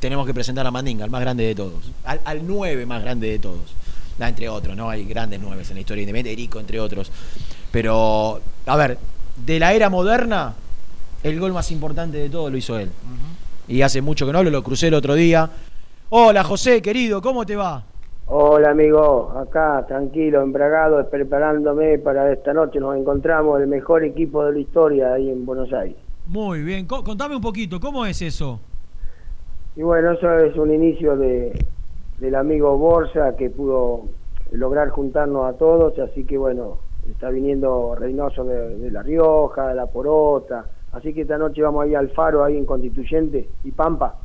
tenemos que presentar a Mandinga, el más grande de todos. Al, al nueve más grande de todos. Da, entre otros, ¿no? Hay grandes nueves en la historia independiente, Erico, entre otros. Pero, a ver, de la era moderna, el gol más importante de todo lo hizo él. Y hace mucho que no hablo, lo crucé el otro día. Hola José, querido, ¿cómo te va? Hola amigo, acá tranquilo, embragado, preparándome para esta noche. Nos encontramos el mejor equipo de la historia ahí en Buenos Aires. Muy bien, Co- contame un poquito, ¿cómo es eso? Y bueno, eso es un inicio de, del amigo Borsa que pudo lograr juntarnos a todos, así que bueno, está viniendo Reynoso de, de La Rioja, de La Porota, así que esta noche vamos ahí al Faro, ahí en Constituyente y Pampa,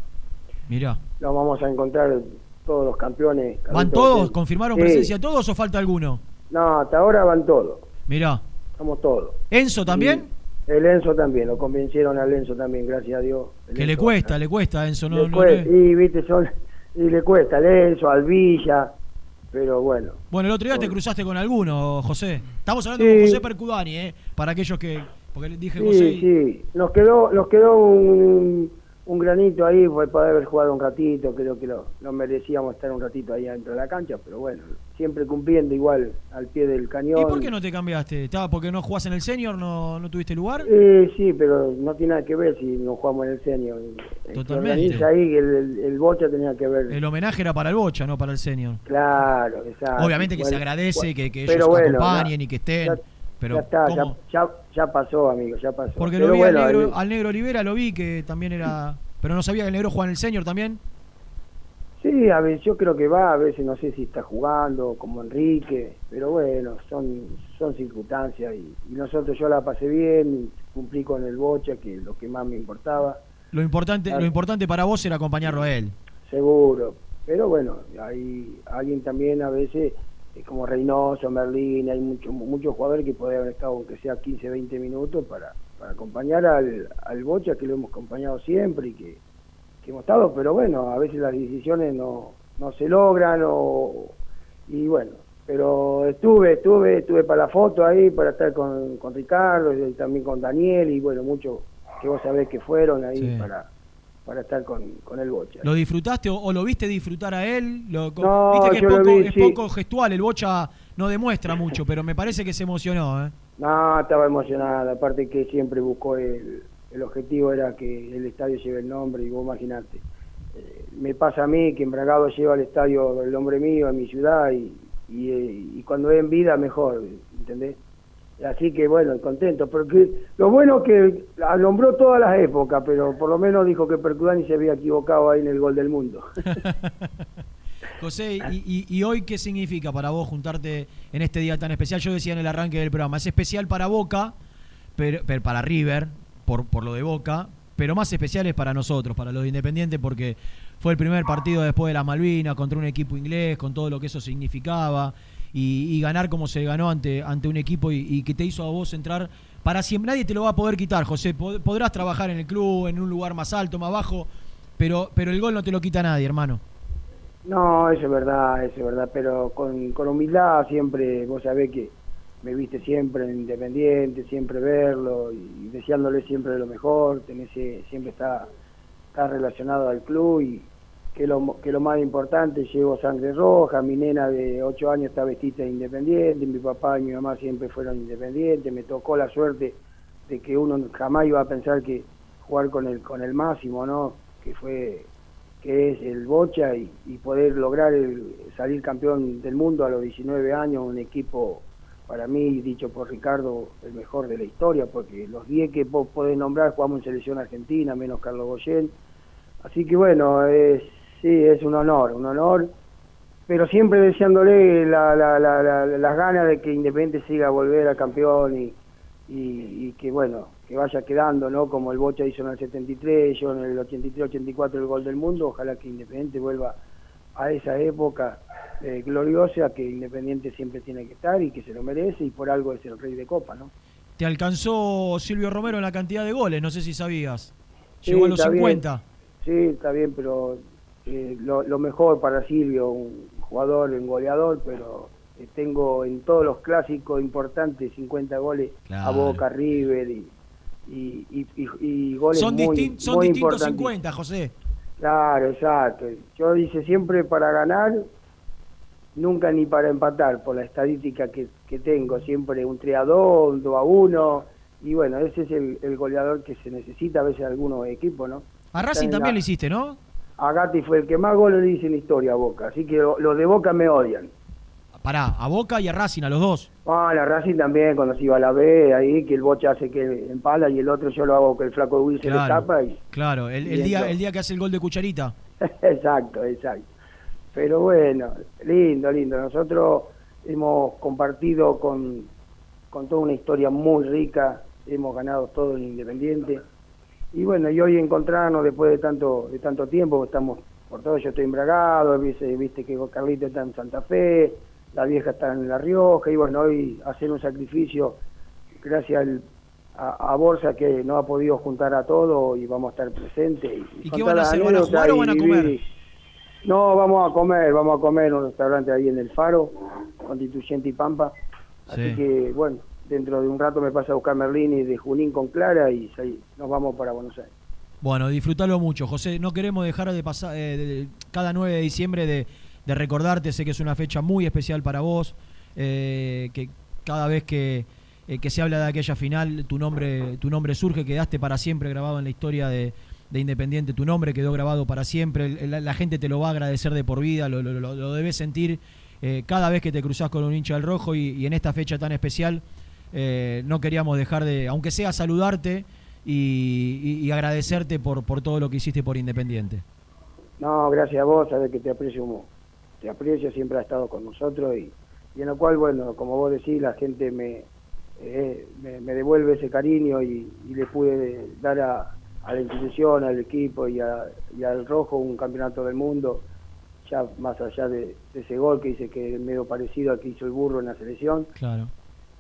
Mirá. nos vamos a encontrar todos los campeones. ¿Van todos? ¿Confirmaron Sí. presencia todos o falta alguno? No, hasta ahora van todos, Mirá. estamos todos. ¿Enzo también? Y el Enzo también, lo convencieron al Enzo también, gracias a Dios. El Que le cuesta, le cuesta a Enzo. No, le no cuesta, le- y viste, son, y le cuesta al Enzo, al Villa, pero bueno. Bueno, el otro día te cruzaste con alguno, José. Estamos hablando Sí. con José Percudani, ¿eh? Para aquellos que... Porque le dije Sí, José y- sí, nos quedó, nos quedó un, un granito ahí, fue poder haber jugado un ratito, creo que lo, lo merecíamos estar un ratito ahí dentro de la cancha, pero bueno, siempre cumpliendo igual al pie del cañón. ¿Y por qué no te cambiaste? ¿Estaba porque no jugás en el senior? ¿No, no tuviste lugar? Eh, sí, pero no tiene nada que ver si nos jugamos en el senior. El Totalmente. organiza ahí, el, el, el Bocha tenía que ver. El homenaje era para el Bocha, no para el senior. Claro, exacto. Obviamente que se agradece bueno, que, que ellos bueno, acompañen ya- y que estén. ya- pero ya está, ya, ya, ya pasó, amigo, ya pasó. Porque Pero lo vi al, negro, el- al negro Olivera, lo vi que también era... Pero no sabía que el negro jugaba en el senior también. Sí, a veces yo creo que va, a veces no sé si está jugando como Enrique, pero bueno, son son circunstancias y, y nosotros yo la pasé bien, cumplí con el bocha, que es lo que más me importaba, Lo importante, Claro. lo importante para vos era acompañarlo a él. seguro. Pero bueno, hay alguien también a veces, como Reynoso, Merlín, hay muchos muchos jugadores que podrían haber estado, aunque sea 15, 20 minutos, para, para acompañar al, al bocha, que lo hemos acompañado siempre y que, que hemos estado, pero bueno, a veces las decisiones no, no se logran o, y bueno, pero estuve, estuve, estuve para la foto ahí, para estar con, con Ricardo y también con Daniel y bueno, muchos que vos sabés que fueron ahí Sí. para, para estar con, con el Bocha. ¿Lo disfrutaste o, o lo viste disfrutar a él? Lo- No, Viste que es, lo poco, vi, es sí. poco gestual, el Bocha no demuestra mucho, pero me parece que se emocionó. ¿eh? No, estaba emocionada, aparte que siempre buscó el, el objetivo era que el estadio lleve el nombre y vos imaginate. eh, me pasa a mí que Embragado lleva al estadio el nombre mío, en mi ciudad eh, y cuando es en vida mejor, ¿entendés? Así que bueno, contento, porque lo bueno es que alumbró todas las épocas, pero por lo menos dijo que Percudani se había equivocado ahí en el gol del mundo. José, y, hoy qué significa para vos juntarte en este día tan especial? Yo decía en el arranque del programa, es especial para Boca, pero para River, por, por lo de Boca, pero más especial es para nosotros, para los de Independiente, porque fue el primer partido después de las Malvinas contra un equipo inglés, con todo lo que eso significaba, y, ganar como se ganó ante, ante un equipo y, que te hizo a vos entrar para siempre. Nadie te lo va a poder quitar, José. Pod- Podrás trabajar en el club, en un lugar más alto, más bajo, pero, pero el gol no te lo quita nadie, hermano. No, eso es verdad, eso es verdad, pero con, con humildad siempre, vos sabés que me viste siempre en Independiente, siempre verlo y deseándole siempre lo mejor, tenés, siempre está, está relacionado al club y que lo, que lo más importante, llevo sangre roja, mi nena de 8 años está vestida de Independiente, mi papá y mi mamá siempre fueron independientes, me tocó la suerte de que uno jamás iba a pensar que jugar con el, con el máximo, ¿no? Que fue que es el Bocha y, y poder lograr el- salir campeón del mundo a los 19 años, un equipo para mí, dicho por Ricardo, el mejor de la historia, porque los 10 que vos podés nombrar jugamos en selección argentina, menos Carlos Goyen. Así que bueno, sí, es un honor, un honor, pero siempre deseándole la- la- la- la- las ganas de que Independiente siga a volver a campeón y, y, y que bueno, que vaya quedando, ¿no? Como el Bocha hizo en el 73, yo en el 83-84 el gol del mundo, ojalá que Independiente vuelva a esa época eh, gloriosa que Independiente siempre tiene que estar y que se lo merece y por algo es el rey de copa, ¿no? Te alcanzó Silvio Romero en la cantidad de goles, no sé si sabías. Sí, Llegó a los está bien. 50. Sí, está bien, pero eh, lo, lo mejor para Silvio, un jugador, un goleador, pero eh, tengo en todos los clásicos importantes 50 goles a. Boca, River y, y, y, y- goles Son, muy, distin- son muy distintos importantes. 50, José. Claro, exacto. Yo dice siempre para ganar, nunca ni para empatar, por la estadística que, que tengo, siempre un 3 a 2, un 2 a 1, y bueno, ese es el, el goleador que se necesita a veces algunos equipos, ¿no? A Racing en también la- lo hiciste, ¿no? A Gatti fue el que más goles le hice en la historia a Boca, así que lo- los de Boca me odian. Pará, a Boca y a Racing, a los dos. Ah, la Racing también, cuando se iba a la B, ahí que el Bocha hace que empala y el otro yo lo hago que el flaco Will se le tapa y... claro. El, el día, el día que hace el gol de Cucharita. exacto, exacto. Pero bueno, lindo, lindo. Nosotros hemos compartido con, con toda una historia muy rica, hemos ganado todo en Independiente. Y bueno, y hoy encontrarnos después de tanto de tanto tiempo, estamos por todo, yo estoy embragado, viste, viste que Carlito está en Santa Fe, la vieja está en La Rioja, y bueno, hoy hacer un sacrificio gracias al- a, a Borsa que no ha podido juntar a todo y vamos a estar presentes. ¿Y qué contar van a hacer? ¿Van a jugar o y van a comer? No, vamos a comer, vamos a comer en un restaurante ahí en el Faro, Constituyente y Pampa. Así Sí. que, bueno, dentro de un rato me pasa a buscar Merlini de Junín con Clara y ahí nos vamos para Buenos Aires. Bueno, disfrútalo mucho, José. No queremos dejar de pasar eh, de- de- cada 9 de diciembre de, de recordarte. Sé que es una fecha muy especial para vos. eh, que cada vez que, eh, que se habla de aquella final, tu nombre, tu nombre surge. Quedaste para siempre grabado en la historia de, de Independiente. Tu nombre quedó grabado para siempre. La, gente te lo va a agradecer de por vida. Lo, lo- lo- debes sentir eh, cada vez que te cruzás con un hincha del rojo. Y, en esta fecha tan especial, no queríamos dejar de, aunque sea saludarte y, y- y agradecerte por, por todo lo que hiciste por Independiente. No, gracias a vos, sabes que te aprecio, mu- te aprecio, siempre has estado con nosotros y, y en lo cual, bueno, como vos decís, la gente me, eh, me, me devuelve ese cariño y, y le pude dar a, a la institución, al equipo y, a- y al Rojo un campeonato del mundo, ya más allá de, de ese gol que hice que es medio parecido al que hizo el burro en la selección. Claro.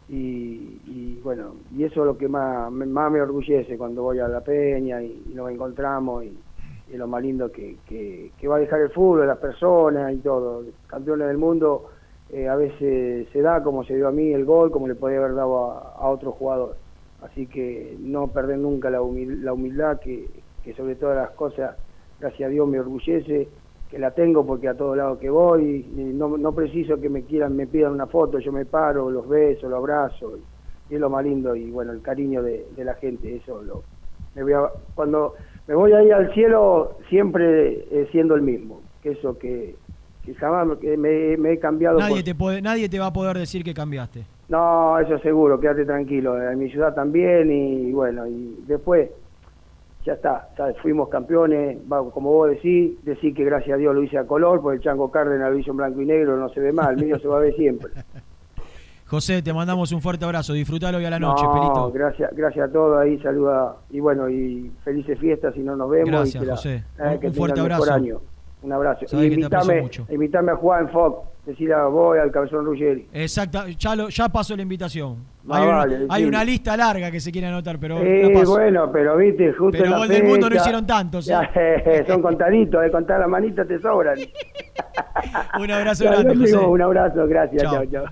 Y, y, bueno, y eso es lo que más, me- más me orgullece cuando voy a la peña y, y nos encontramos y, y lo más lindo que, que, va a dejar el fútbol, las personas y todo. Campeones del mundo eh, a veces se da como se dio a mí el gol, como le podía haber dado a, otro jugador. Así que no perder nunca la, humil- la humildad que, que sobre todas las cosas, gracias a Dios, me orgullece que la tengo porque a todos lados que voy y no, preciso que me quieran me pidan una foto yo me paro los beso los abrazo y, es lo más lindo y bueno el cariño de, de la gente eso lo cuando me voy ahí al cielo siempre eh, siendo el mismo que eso que, que jamás me- que me, me he cambiado Nadie por- te, puede, nadie te va a poder decir que cambiaste. no, eso seguro, quédate tranquilo. En mi ciudad también y bueno, y después ya está, ya fuimos campeones, va, como vos decís, decir que gracias a Dios lo hice a color, porque el Chango Cárdenas lo hizo en blanco y negro, no se ve mal, el mío se va a ver siempre. José, te mandamos un fuerte abrazo. Disfrutalo hoy a la noche, no, Pelito. gracias, gracias a todos ahí, saluda y bueno, y felices fiestas si no nos vemos. Gracias, y la- José. eh, Un- fuerte abrazo. año. Un abrazo. Y invítame, mucho. invítame a jugar en Fox, decirle a vos y al Cabezón Ruggeri. Exacta, ya, lo, ya pasó la invitación. Ah, hay, una, hay lista larga que se quiere anotar, pero la Eh, paso. bueno, pero viste, justo Pero en la gol del mundo no hicieron tantos, son contaditos, de contar las manitas te sobran. Un abrazo grande, José. Un abrazo, gracias, chao, chao.